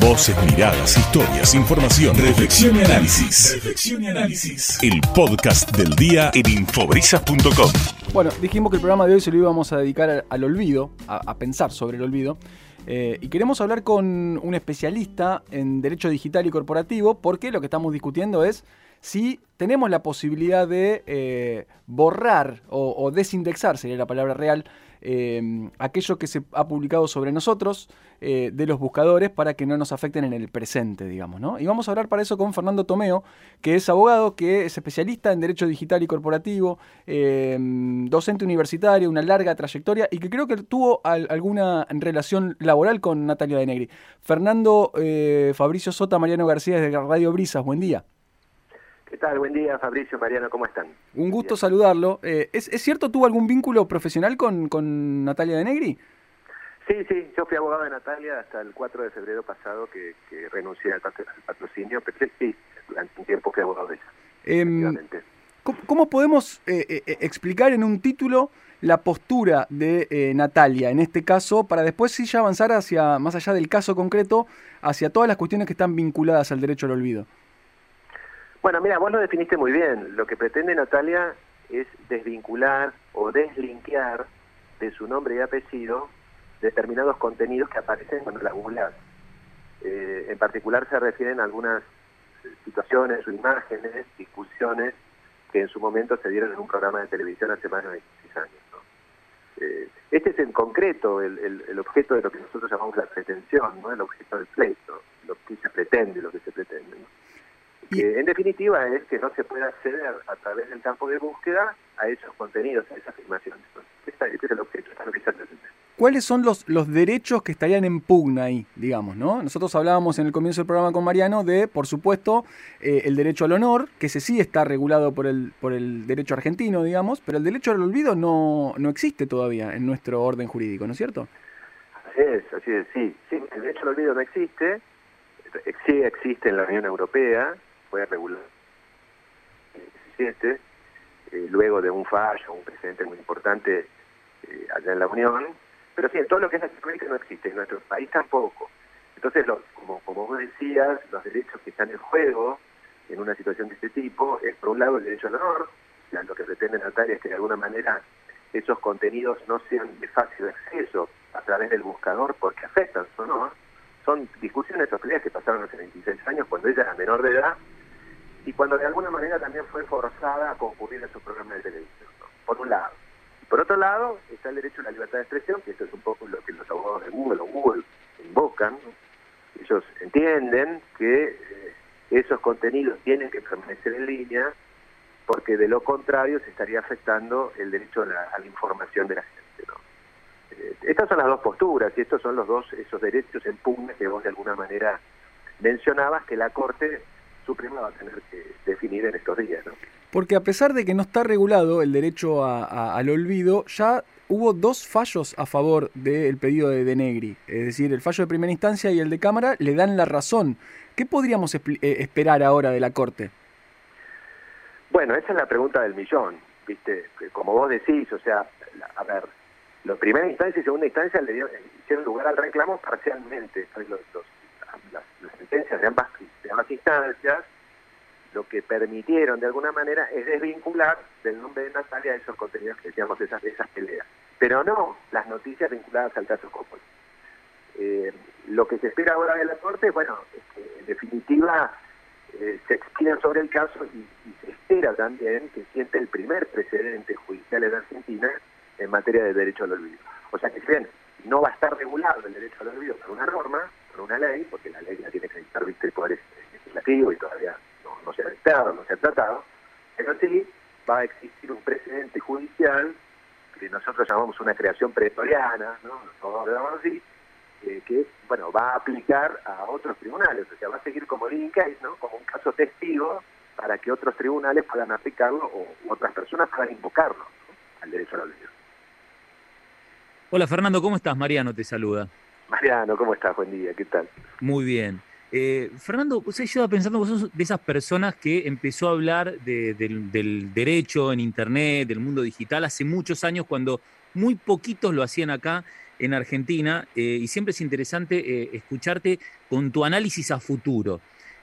Voces, miradas, historias, información, reflexión y análisis. Reflexión y análisis. El podcast del día en infobrisas.com. Bueno, dijimos que el programa de hoy se lo íbamos a dedicar al, olvido, a, pensar sobre el olvido. Eh, y queremos hablar con un especialista en derecho digital y corporativo, porque lo que estamos discutiendo es si tenemos la posibilidad de eh, borrar o, desindexar, sería la palabra real, eh, aquello que se ha publicado sobre nosotros eh, de los buscadores para que no nos afecten en el presente, digamos. ¿no? Y vamos a hablar para eso con Fernando Tomeo, que es abogado, que es especialista en Derecho Digital y Corporativo, docente universitario, una larga trayectoria y que creo que tuvo alguna relación laboral con Natalia de Negri. Fernando Fabricio Sota, Mariano García desde Radio Brisas, buen día. ¿Qué tal? Buen día, Fabricio, Mariano, ¿cómo están? Un gusto saludarlo. Eh, ¿es, cierto, tuvo algún vínculo profesional con, Natalia de Negri? Sí, sí, yo fui abogado de Natalia hasta el 4 de febrero pasado que, renuncié al patrocinio, pero sí, durante un tiempo fui abogado de ella. Em, ¿cómo, podemos eh, eh, explicar en un título la postura de Natalia, en este caso, para después sí ya avanzar hacia, más allá del caso concreto, hacia todas las cuestiones que están vinculadas al derecho al olvido? Bueno, mira, vos lo definiste muy bien. Lo que pretende Natalia es desvincular o deslinkear de su nombre y apellido determinados contenidos que aparecen cuando la googleas. Eh, en particular se refieren a algunas situaciones o imágenes, discusiones que en su momento se dieron en un programa de televisión hace más de 26 años. Eh, este es en concreto el, el, objeto de lo que nosotros llamamos la pretensión, ¿no? el objeto del pleito, lo que se pretende, lo que se pretende. ¿no? En definitiva es que no se pueda acceder a través del campo de búsqueda a esos contenidos, a esas afirmaciones. Este es el objeto, está lo que ¿Cuáles son los, los derechos que estarían en pugna ahí, digamos, no? Nosotros hablábamos en el comienzo del programa con Mariano de, por supuesto, eh, el derecho al honor, que ese sí está regulado por el, por el derecho argentino, digamos, pero el derecho al olvido no, no existe todavía en nuestro orden jurídico, ¿no es cierto? Así es, así es, sí. sí el derecho al olvido no existe, sí existe en la Unión Europea, fue regular en 2017, eh, luego de un fallo, un precedente muy importante eh, allá en la Unión, pero sí, en todo lo que es Latinoamérica no existe, en nuestro país tampoco. Entonces, como, como vos decías, los derechos que están en juego en una situación de este tipo es, por un lado, el derecho al honor, lo que pretende Natalia es que de alguna manera esos contenidos no sean de fácil acceso a través del buscador porque afectan su honor. Son discusiones o peleas que pasaron hace 26 años cuando ella era menor de edad y cuando de alguna manera también fue forzada a concurrir a su programa de televisión, por un lado. Por otro lado, está el derecho a la libertad de expresión, que esto es un poco lo que los abogados de Google o Google invocan. Ellos entienden que eh, esos contenidos tienen que permanecer en línea porque de lo contrario se estaría afectando el derecho a la, información de la gente. Eh, estas son las dos posturas y estos son los dos esos derechos en pugna que vos de alguna manera mencionabas que la Corte Suprema va a tener que definir en estos días. ¿no? Porque a pesar de que no está regulado el derecho al olvido, ya hubo dos fallos a favor del pedido de Denegri. Es decir, el fallo de primera instancia y el de Cámara le dan la razón. ¿Qué podríamos eh, esperar ahora de la Corte? Bueno, esa es la pregunta del millón, ¿viste? Como vos decís, o sea, a ver, la primera instancia y segunda instancia le hicieron lugar al reclamo parcialmente. Los, las, sentencias de ambas, instancias lo que permitieron de alguna manera es desvincular del nombre de Natalia esos contenidos que decíamos, esas, peleas. Pero no las noticias vinculadas al caso Coppola. Eh, lo que se espera ahora de la Corte, bueno, en definitiva eh, se expiden sobre el caso y, se espera también que siente el primer precedente judicial en Argentina en materia de derecho al olvido. O sea que si bien no va a estar regulado el derecho al olvido por una norma, una ley, porque la ley la tiene que dictar ¿viste? el Poder Legislativo y todavía no, se ha dictado, no se ha tratado, pero sí va a existir un precedente judicial que nosotros llamamos una creación pretoriana, ¿no? así, eh, que bueno va a aplicar a otros tribunales, o sea, va a seguir como link ¿no? como un caso testigo para que otros tribunales puedan aplicarlo o otras personas puedan invocarlo al derecho a la olvido. Hola Fernando, ¿cómo estás? Mariano te saluda. Mariano, ¿cómo estás? Buen día, ¿qué tal? Muy bien. Eh, Fernando, yo iba pensando, vos sos de esas personas que empezó a hablar del, derecho en Internet, del mundo digital, hace muchos años cuando muy poquitos lo hacían acá en Argentina, eh, y siempre es interesante eh, escucharte con tu análisis a futuro.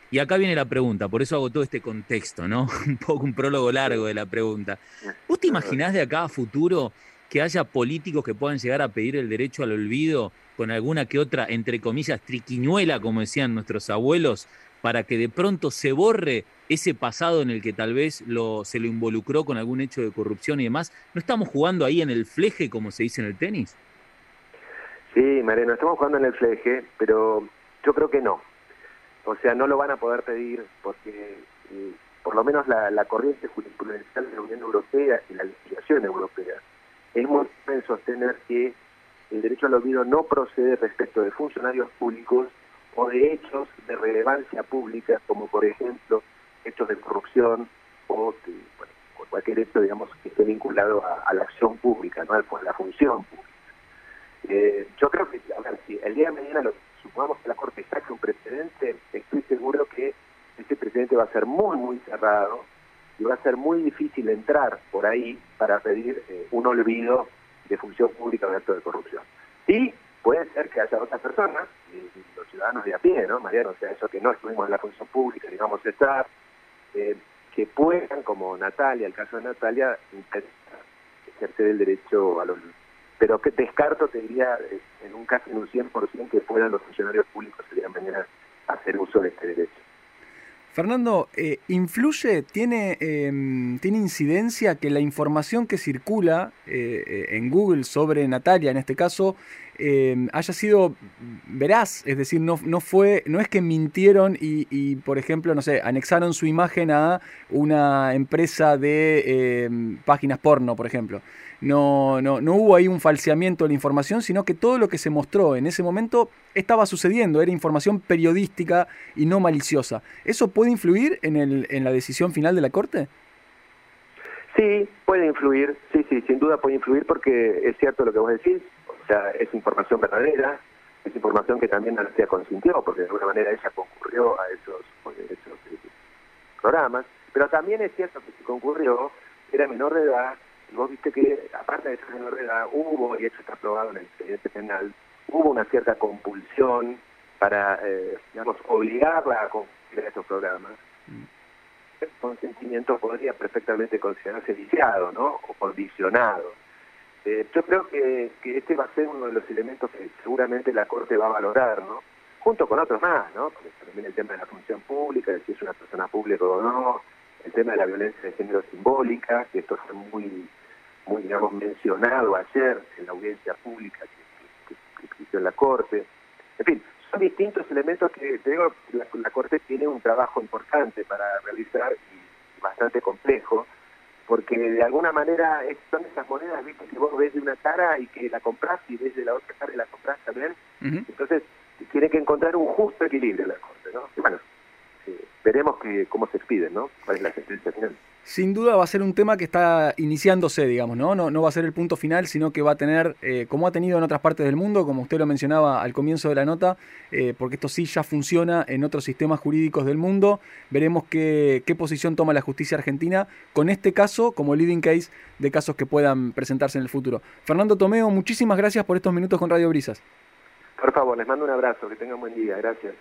Y acá viene la pregunta, por eso hago todo este contexto, ¿no? un poco un prólogo largo de la pregunta. ¿Vos te imaginás de acá a futuro que haya políticos que puedan llegar a pedir el derecho al olvido con alguna que otra, entre comillas, triquiñuela, como decían nuestros abuelos, para que de pronto se borre ese pasado en el que tal vez lo, se lo involucró con algún hecho de corrupción y demás? ¿No estamos jugando ahí en el fleje, como se dice en el tenis? Sí, Mariano, estamos jugando en el fleje, pero yo creo que no. O sea, no lo van a poder pedir porque eh, por lo menos la, la corriente jurisprudencial de la Unión Europea y la legislación europea es muy en sostener que el derecho al olvido no procede respecto de funcionarios públicos o de hechos de relevancia pública, como por ejemplo hechos de corrupción o cualquier hecho, digamos, que esté vinculado a, la acción pública, ¿no? a la función pública. Eh, yo creo que, a ver, si el día de mañana supongamos que la Corte saque un precedente, estoy seguro que ese precedente va a ser muy, muy cerrado y va a ser muy difícil entrar por ahí para pedir eh, un olvido de función pública de acto de corrupción. Y puede ser que haya otras personas, los ciudadanos de a pie, ¿no, Mariano? O sea, eso que no estuvimos en la función pública, digamos, estar, eh, que puedan, como Natalia, el caso de Natalia, ejercer el derecho a los... Pero que descarto, te diría, eh, en un caso en un 100% que puedan los funcionarios públicos el día de mañana hacer uso de este derecho. Fernando, eh, ¿influye, tiene, em, tiene incidencia que la información que circula eh, eh, en Google sobre Natalia, en este caso, em, haya sido veraz? Es decir, no, no, fue, no es que mintieron y, y, por ejemplo, no sé, anexaron su imagen a una empresa de em, páginas porno, por ejemplo no, no, no hubo ahí un falseamiento de la información, sino que todo lo que se mostró en ese momento estaba sucediendo, era información periodística y no maliciosa. ¿Eso puede influir en, el, en la decisión final de la Corte? Sí, puede influir, sí, sí, sin duda puede influir porque es cierto lo que vos decís, sea, es información verdadera, es información que también García consintió, porque de alguna manera ella concurrió a esos, esos programas, pero también es cierto que si concurrió, era menor de edad, y vos viste que, aparte de esa menor edad, hubo, y eso está aprobado en el expediente penal, hubo una cierta compulsión para, eh, digamos, obligarla a a estos programas. El consentimiento podría perfectamente considerarse viciado, ¿no? O condicionado. Eh, yo creo que, que este va a ser uno de los elementos que seguramente la Corte va a valorar, ¿no? Junto con otros más, ¿no? También el tema de la función pública, de si es una persona pública o no, el tema de la violencia de género simbólica, que esto fue muy, muy digamos, mencionado ayer en la audiencia pública que, que, en la Corte. En fin, son distintos elementos que, te digo, la, la Corte tiene un trabajo importante para realizar y bastante complejo, porque de alguna manera son esas monedas, viste, que vos ves de una cara y que la compras y ves de la otra cara y la compras también. Entonces, tiene que encontrar un justo equilibrio la Corte, ¿no? bueno, veremos que, cómo se expide, ¿no? ¿Cuál es la sentencia final? Sin duda va a ser un tema que está iniciándose, digamos, ¿no? No, no va a ser el punto final, sino que va a tener, eh, como ha tenido en otras partes del mundo, como usted lo mencionaba al comienzo de la nota, eh, porque esto sí ya funciona en otros sistemas jurídicos del mundo. Veremos qué, qué posición toma la justicia argentina con este caso como leading case de casos que puedan presentarse en el futuro. Fernando Tomeo, muchísimas gracias por estos minutos con Radio Brisas. Por favor, les mando un abrazo, que tengan buen día, gracias.